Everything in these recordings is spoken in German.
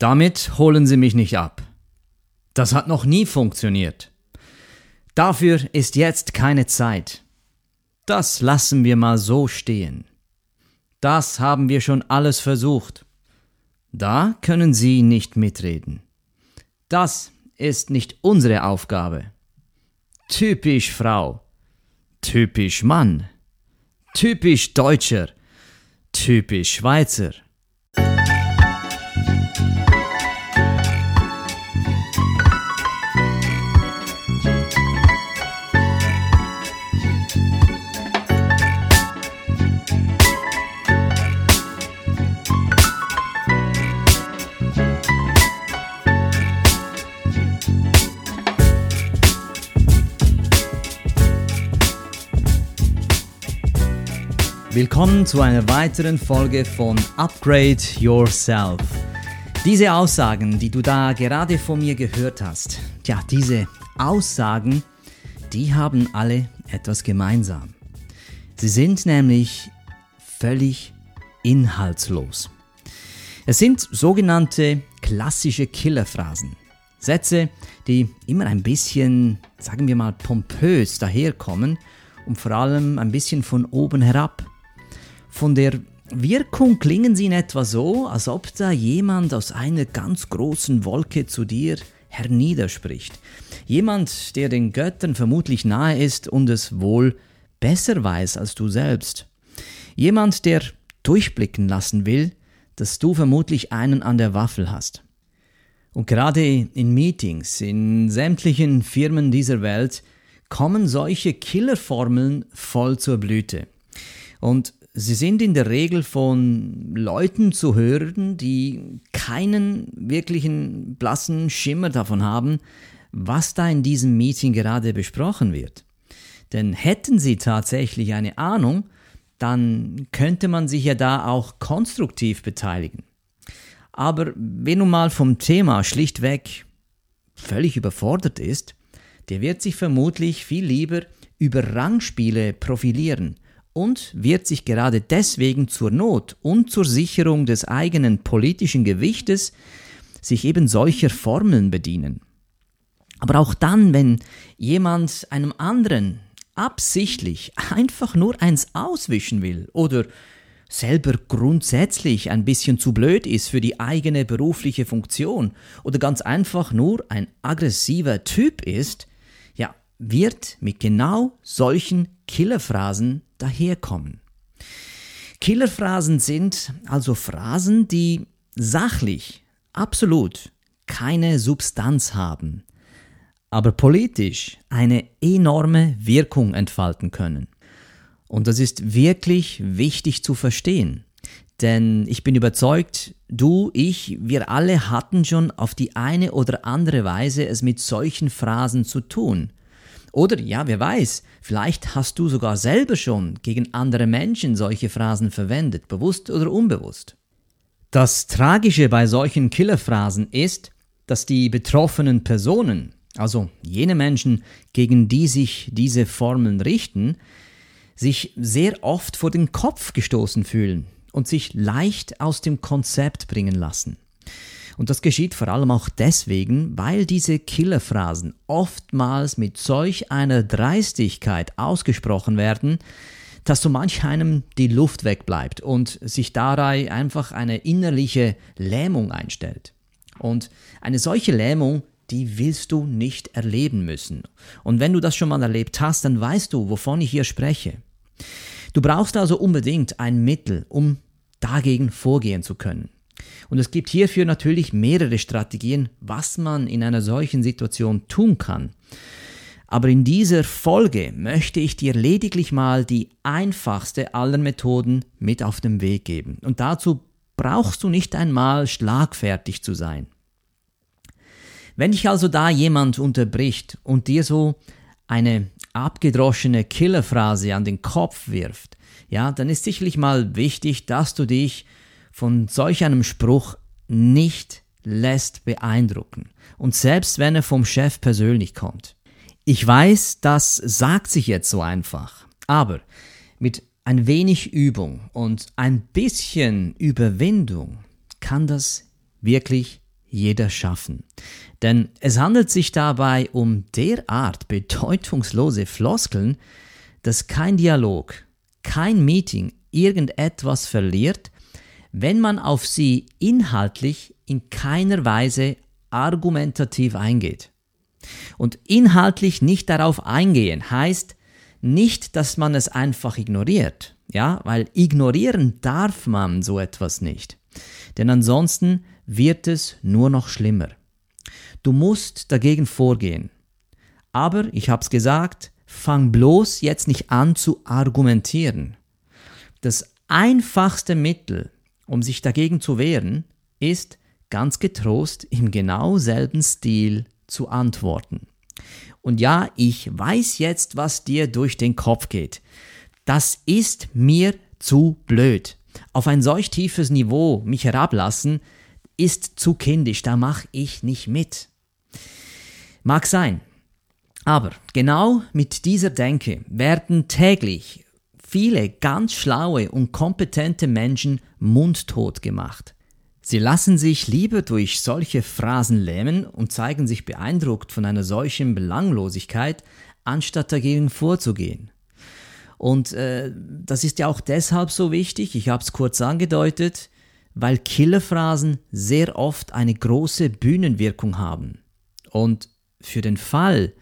Damit holen Sie mich nicht ab. Das hat noch nie funktioniert. Dafür ist jetzt keine Zeit. Das lassen wir mal so stehen. Das haben wir schon alles versucht. Da können Sie nicht mitreden. Das ist nicht unsere Aufgabe. Typisch Frau. Typisch Mann. Typisch Deutscher. Typisch Schweizer. Willkommen zu einer weiteren Folge von Upgrade Yourself. Diese Aussagen, die du da gerade von mir gehört hast, ja, diese Aussagen, die haben alle etwas gemeinsam. Sie sind nämlich völlig inhaltslos. Es sind sogenannte klassische Killerphrasen. Sätze, die immer ein bisschen, sagen wir mal, pompös daherkommen und vor allem ein bisschen von oben herab. Von der Wirkung klingen sie in etwa so, als ob da jemand aus einer ganz großen Wolke zu dir herniederspricht. Jemand, der den Göttern vermutlich nahe ist und es wohl besser weiß als du selbst. Jemand, der durchblicken lassen will, dass du vermutlich einen an der Waffel hast. Und gerade in Meetings, in sämtlichen Firmen dieser Welt, kommen solche Killerformeln voll zur Blüte. Und sie sind in der Regel von Leuten zu hören, die keinen wirklichen blassen Schimmer davon haben, was da in diesem Meeting gerade besprochen wird. Denn hätten sie tatsächlich eine Ahnung, dann könnte man sich ja da auch konstruktiv beteiligen. Aber wenn nun mal vom Thema schlichtweg völlig überfordert ist, der wird sich vermutlich viel lieber über Rangspiele profilieren und wird sich gerade deswegen zur Not und zur Sicherung des eigenen politischen Gewichtes sich eben solcher Formeln bedienen. Aber auch dann, wenn jemand einem anderen absichtlich einfach nur eins auswischen will oder selber grundsätzlich ein bisschen zu blöd ist für die eigene berufliche Funktion oder ganz einfach nur ein aggressiver Typ ist, wird mit genau solchen Killerphrasen daherkommen. Killerphrasen sind also Phrasen, die sachlich absolut keine Substanz haben, aber politisch eine enorme Wirkung entfalten können. Und das ist wirklich wichtig zu verstehen. Denn ich bin überzeugt, du, ich, wir alle hatten schon auf die eine oder andere Weise es mit solchen Phrasen zu tun. Oder ja, wer weiß, vielleicht hast du sogar selber schon gegen andere Menschen solche Phrasen verwendet, bewusst oder unbewusst. Das Tragische bei solchen Killerphrasen ist, dass die betroffenen Personen, also jene Menschen, gegen die sich diese Formeln richten, sich sehr oft vor den Kopf gestoßen fühlen und sich leicht aus dem Konzept bringen lassen. Und das geschieht vor allem auch deswegen, weil diese Killerphrasen oftmals mit solch einer Dreistigkeit ausgesprochen werden, dass so manch einem die Luft wegbleibt und sich dabei einfach eine innerliche Lähmung einstellt. Und eine solche Lähmung, die willst du nicht erleben müssen. Und wenn du das schon mal erlebt hast, dann weißt du, wovon ich hier spreche. Du brauchst also unbedingt ein Mittel, um dagegen vorgehen zu können. Und es gibt hierfür natürlich mehrere Strategien, was man in einer solchen Situation tun kann. Aber in dieser Folge möchte ich dir lediglich mal die einfachste aller Methoden mit auf den Weg geben. Und dazu brauchst du nicht einmal schlagfertig zu sein. Wenn dich also da jemand unterbricht und dir so eine abgedroschene Killerphrase an den Kopf wirft, ja, dann ist sicherlich mal wichtig, dass du dich von solch einem Spruch nicht lässt beeindrucken. Und selbst wenn er vom Chef persönlich kommt. Ich weiß, das sagt sich jetzt so einfach. Aber mit ein wenig Übung und ein bisschen Überwindung kann das wirklich jeder schaffen. Denn es handelt sich dabei um derart bedeutungslose Floskeln, dass kein Dialog, kein Meeting irgendetwas verliert, wenn man auf sie inhaltlich in keiner Weise argumentativ eingeht. Und inhaltlich nicht darauf eingehen heißt nicht, dass man es einfach ignoriert, ja, weil ignorieren darf man so etwas nicht. Denn ansonsten wird es nur noch schlimmer. Du musst dagegen vorgehen. Aber, ich hab's gesagt, fang bloß jetzt nicht an zu argumentieren. Das einfachste Mittel, um sich dagegen zu wehren, ist ganz getrost im genau selben Stil zu antworten. Und ja, ich weiß jetzt, was dir durch den Kopf geht. Das ist mir zu blöd. Auf ein solch tiefes Niveau mich herablassen, ist zu kindisch, da mache ich nicht mit. Mag sein. Aber genau mit dieser Denke werden täglich viele ganz schlaue und kompetente Menschen mundtot gemacht. Sie lassen sich lieber durch solche Phrasen lähmen und zeigen sich beeindruckt von einer solchen Belanglosigkeit, anstatt dagegen vorzugehen. Und äh, das ist ja auch deshalb so wichtig, ich habe es kurz angedeutet, weil Killerphrasen sehr oft eine große Bühnenwirkung haben. Und für den Fall,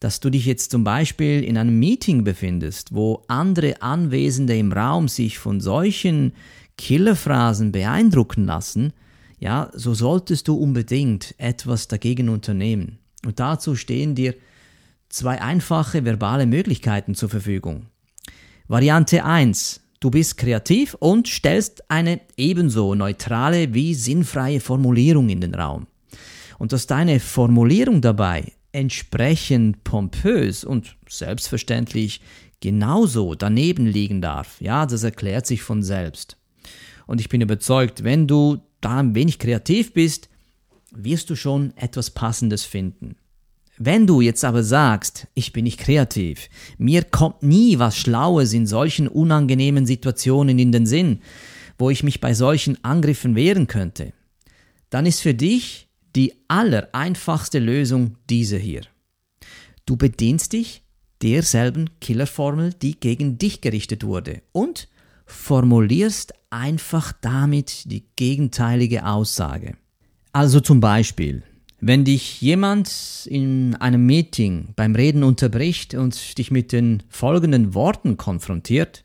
dass du dich jetzt zum Beispiel in einem Meeting befindest, wo andere Anwesende im Raum sich von solchen Killerphrasen beeindrucken lassen, ja, so solltest du unbedingt etwas dagegen unternehmen. Und dazu stehen dir zwei einfache verbale Möglichkeiten zur Verfügung. Variante 1. Du bist kreativ und stellst eine ebenso neutrale wie sinnfreie Formulierung in den Raum. Und dass deine Formulierung dabei entsprechend pompös und selbstverständlich genauso daneben liegen darf, ja, das erklärt sich von selbst. Und ich bin überzeugt, wenn du da ein wenig kreativ bist, wirst du schon etwas Passendes finden. Wenn du jetzt aber sagst, ich bin nicht kreativ, mir kommt nie was Schlaues in solchen unangenehmen Situationen in den Sinn, wo ich mich bei solchen Angriffen wehren könnte, dann ist für dich die allereinfachste Lösung diese hier. Du bedienst dich derselben Killerformel, die gegen dich gerichtet wurde und formulierst einfach damit die gegenteilige Aussage. Also zum Beispiel, wenn dich jemand in einem Meeting beim Reden unterbricht und dich mit den folgenden Worten konfrontiert,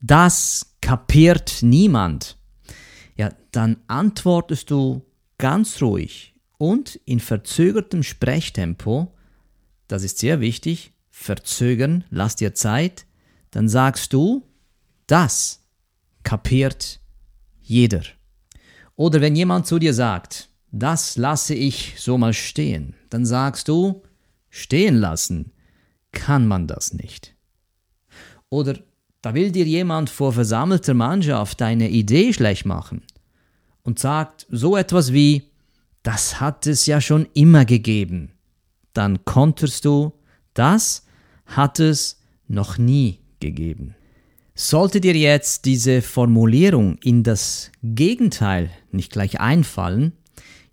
das kapiert niemand, ja, dann antwortest du ganz ruhig und in verzögertem Sprechtempo, das ist sehr wichtig, verzögern, lass dir Zeit, dann sagst du, das kapiert jeder. Oder wenn jemand zu dir sagt, das lasse ich so mal stehen, dann sagst du, stehen lassen kann man das nicht. Oder da will dir jemand vor versammelter Mannschaft deine Idee schlecht machen und sagt so etwas wie, das hat es ja schon immer gegeben. Dann konterst du, das hat es noch nie gegeben. Sollte dir jetzt diese Formulierung in das Gegenteil nicht gleich einfallen,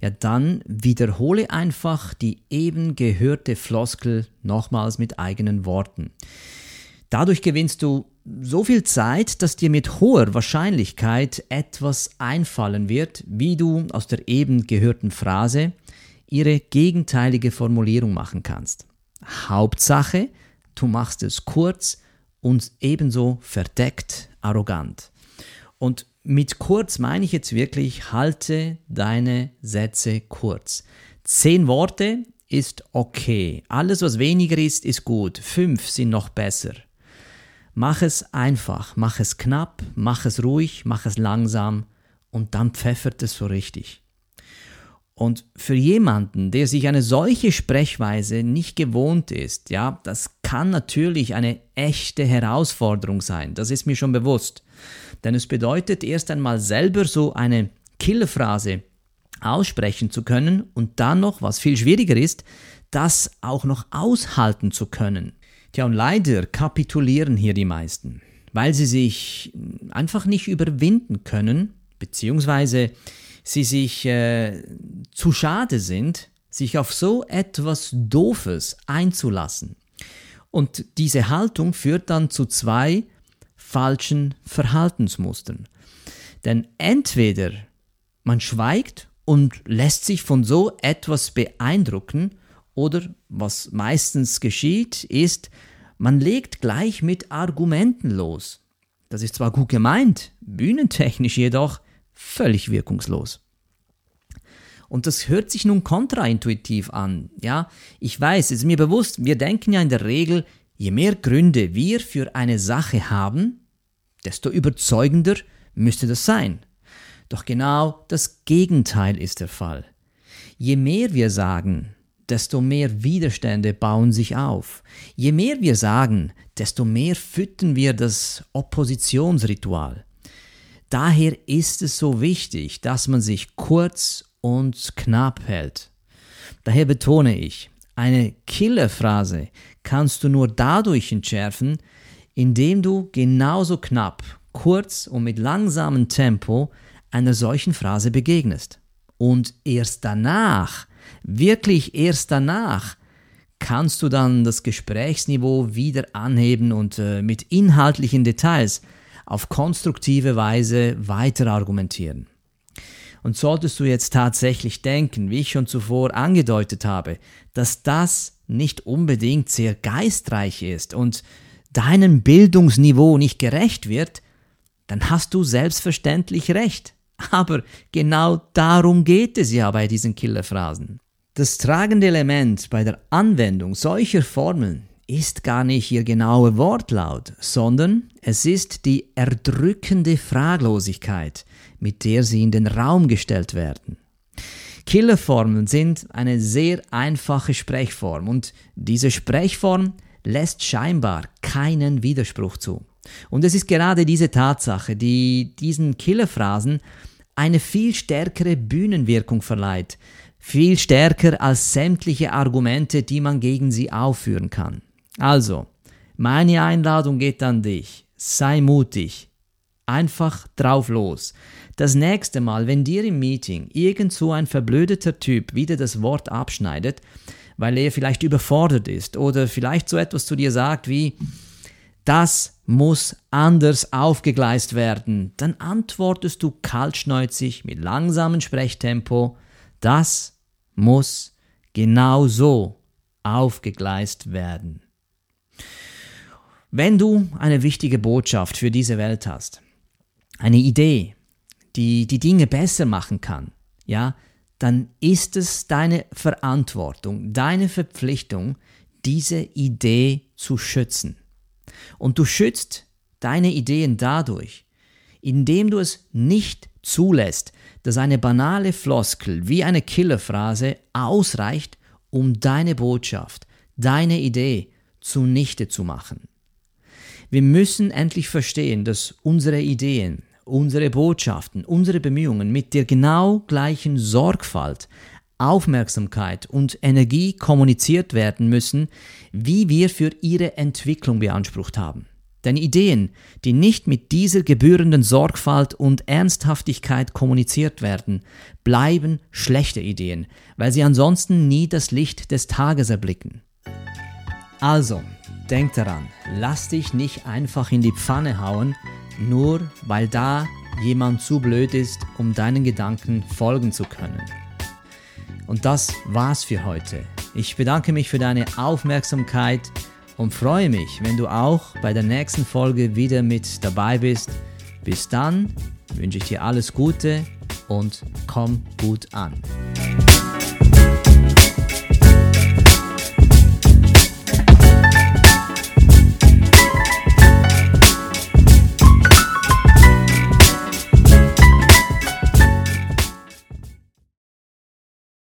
ja dann wiederhole einfach die eben gehörte Floskel nochmals mit eigenen Worten. Dadurch gewinnst du so viel Zeit, dass dir mit hoher Wahrscheinlichkeit etwas einfallen wird, wie du aus der eben gehörten Phrase ihre gegenteilige Formulierung machen kannst. Hauptsache, du machst es kurz und ebenso verdeckt arrogant. Und mit kurz meine ich jetzt wirklich, halte deine Sätze kurz. Zehn Worte ist okay. Alles, was weniger ist, ist gut. Fünf sind noch besser. Mach es einfach, mach es knapp, mach es ruhig, mach es langsam und dann pfeffert es so richtig. Und für jemanden, der sich eine solche Sprechweise nicht gewohnt ist, ja, das kann natürlich eine echte Herausforderung sein, das ist mir schon bewusst. Denn es bedeutet erst einmal selber so eine Killerphrase aussprechen zu können und dann noch, was viel schwieriger ist, das auch noch aushalten zu können. Tja, und leider kapitulieren hier die meisten, weil sie sich einfach nicht überwinden können, beziehungsweise sie sich äh, zu schade sind, sich auf so etwas Doofes einzulassen. Und diese Haltung führt dann zu zwei falschen Verhaltensmustern. Denn entweder man schweigt und lässt sich von so etwas beeindrucken, oder was meistens geschieht, ist, man legt gleich mit Argumenten los. Das ist zwar gut gemeint, bühnentechnisch jedoch völlig wirkungslos. Und das hört sich nun kontraintuitiv an. Ja, ich weiß, es ist mir bewusst, wir denken ja in der Regel, je mehr Gründe wir für eine Sache haben, desto überzeugender müsste das sein. Doch genau das Gegenteil ist der Fall. Je mehr wir sagen, desto mehr Widerstände bauen sich auf. Je mehr wir sagen, desto mehr füttern wir das Oppositionsritual. Daher ist es so wichtig, dass man sich kurz und knapp hält. Daher betone ich, eine Killerphrase kannst du nur dadurch entschärfen, indem du genauso knapp, kurz und mit langsamem Tempo einer solchen Phrase begegnest. Und erst danach Wirklich erst danach kannst du dann das Gesprächsniveau wieder anheben und äh, mit inhaltlichen Details auf konstruktive Weise weiter argumentieren. Und solltest du jetzt tatsächlich denken, wie ich schon zuvor angedeutet habe, dass das nicht unbedingt sehr geistreich ist und deinem Bildungsniveau nicht gerecht wird, dann hast du selbstverständlich recht. Aber genau darum geht es ja bei diesen Killerphrasen. Das tragende Element bei der Anwendung solcher Formeln ist gar nicht ihr genauer Wortlaut, sondern es ist die erdrückende Fraglosigkeit, mit der sie in den Raum gestellt werden. Killerformeln sind eine sehr einfache Sprechform und diese Sprechform lässt scheinbar keinen Widerspruch zu. Und es ist gerade diese Tatsache, die diesen Killerphrasen eine viel stärkere Bühnenwirkung verleiht, viel stärker als sämtliche Argumente, die man gegen sie aufführen kann. Also, meine Einladung geht an dich. Sei mutig. Einfach drauf los. Das nächste Mal, wenn dir im Meeting irgend so ein verblödeter Typ wieder das Wort abschneidet, weil er vielleicht überfordert ist oder vielleicht so etwas zu dir sagt wie, das muss anders aufgegleist werden, dann antwortest du kaltschneuzig mit langsamem Sprechtempo, das muss genau so aufgegleist werden. Wenn du eine wichtige Botschaft für diese Welt hast, eine Idee, die die Dinge besser machen kann, ja, dann ist es deine Verantwortung, deine Verpflichtung, diese Idee zu schützen. Und du schützt deine Ideen dadurch, indem du es nicht zulässt, dass eine banale Floskel wie eine Killerphrase ausreicht, um deine Botschaft, deine Idee zunichte zu machen. Wir müssen endlich verstehen, dass unsere Ideen, unsere Botschaften, unsere Bemühungen mit der genau gleichen Sorgfalt, Aufmerksamkeit und Energie kommuniziert werden müssen, wie wir für ihre Entwicklung beansprucht haben. Denn Ideen, die nicht mit dieser gebührenden Sorgfalt und Ernsthaftigkeit kommuniziert werden, bleiben schlechte Ideen, weil sie ansonsten nie das Licht des Tages erblicken. Also, denk daran, lass dich nicht einfach in die Pfanne hauen, nur weil da jemand zu blöd ist, um deinen Gedanken folgen zu können. Und das war's für heute. Ich bedanke mich für deine Aufmerksamkeit und freue mich, wenn du auch bei der nächsten Folge wieder mit dabei bist. Bis dann wünsche ich dir alles Gute und komm gut an.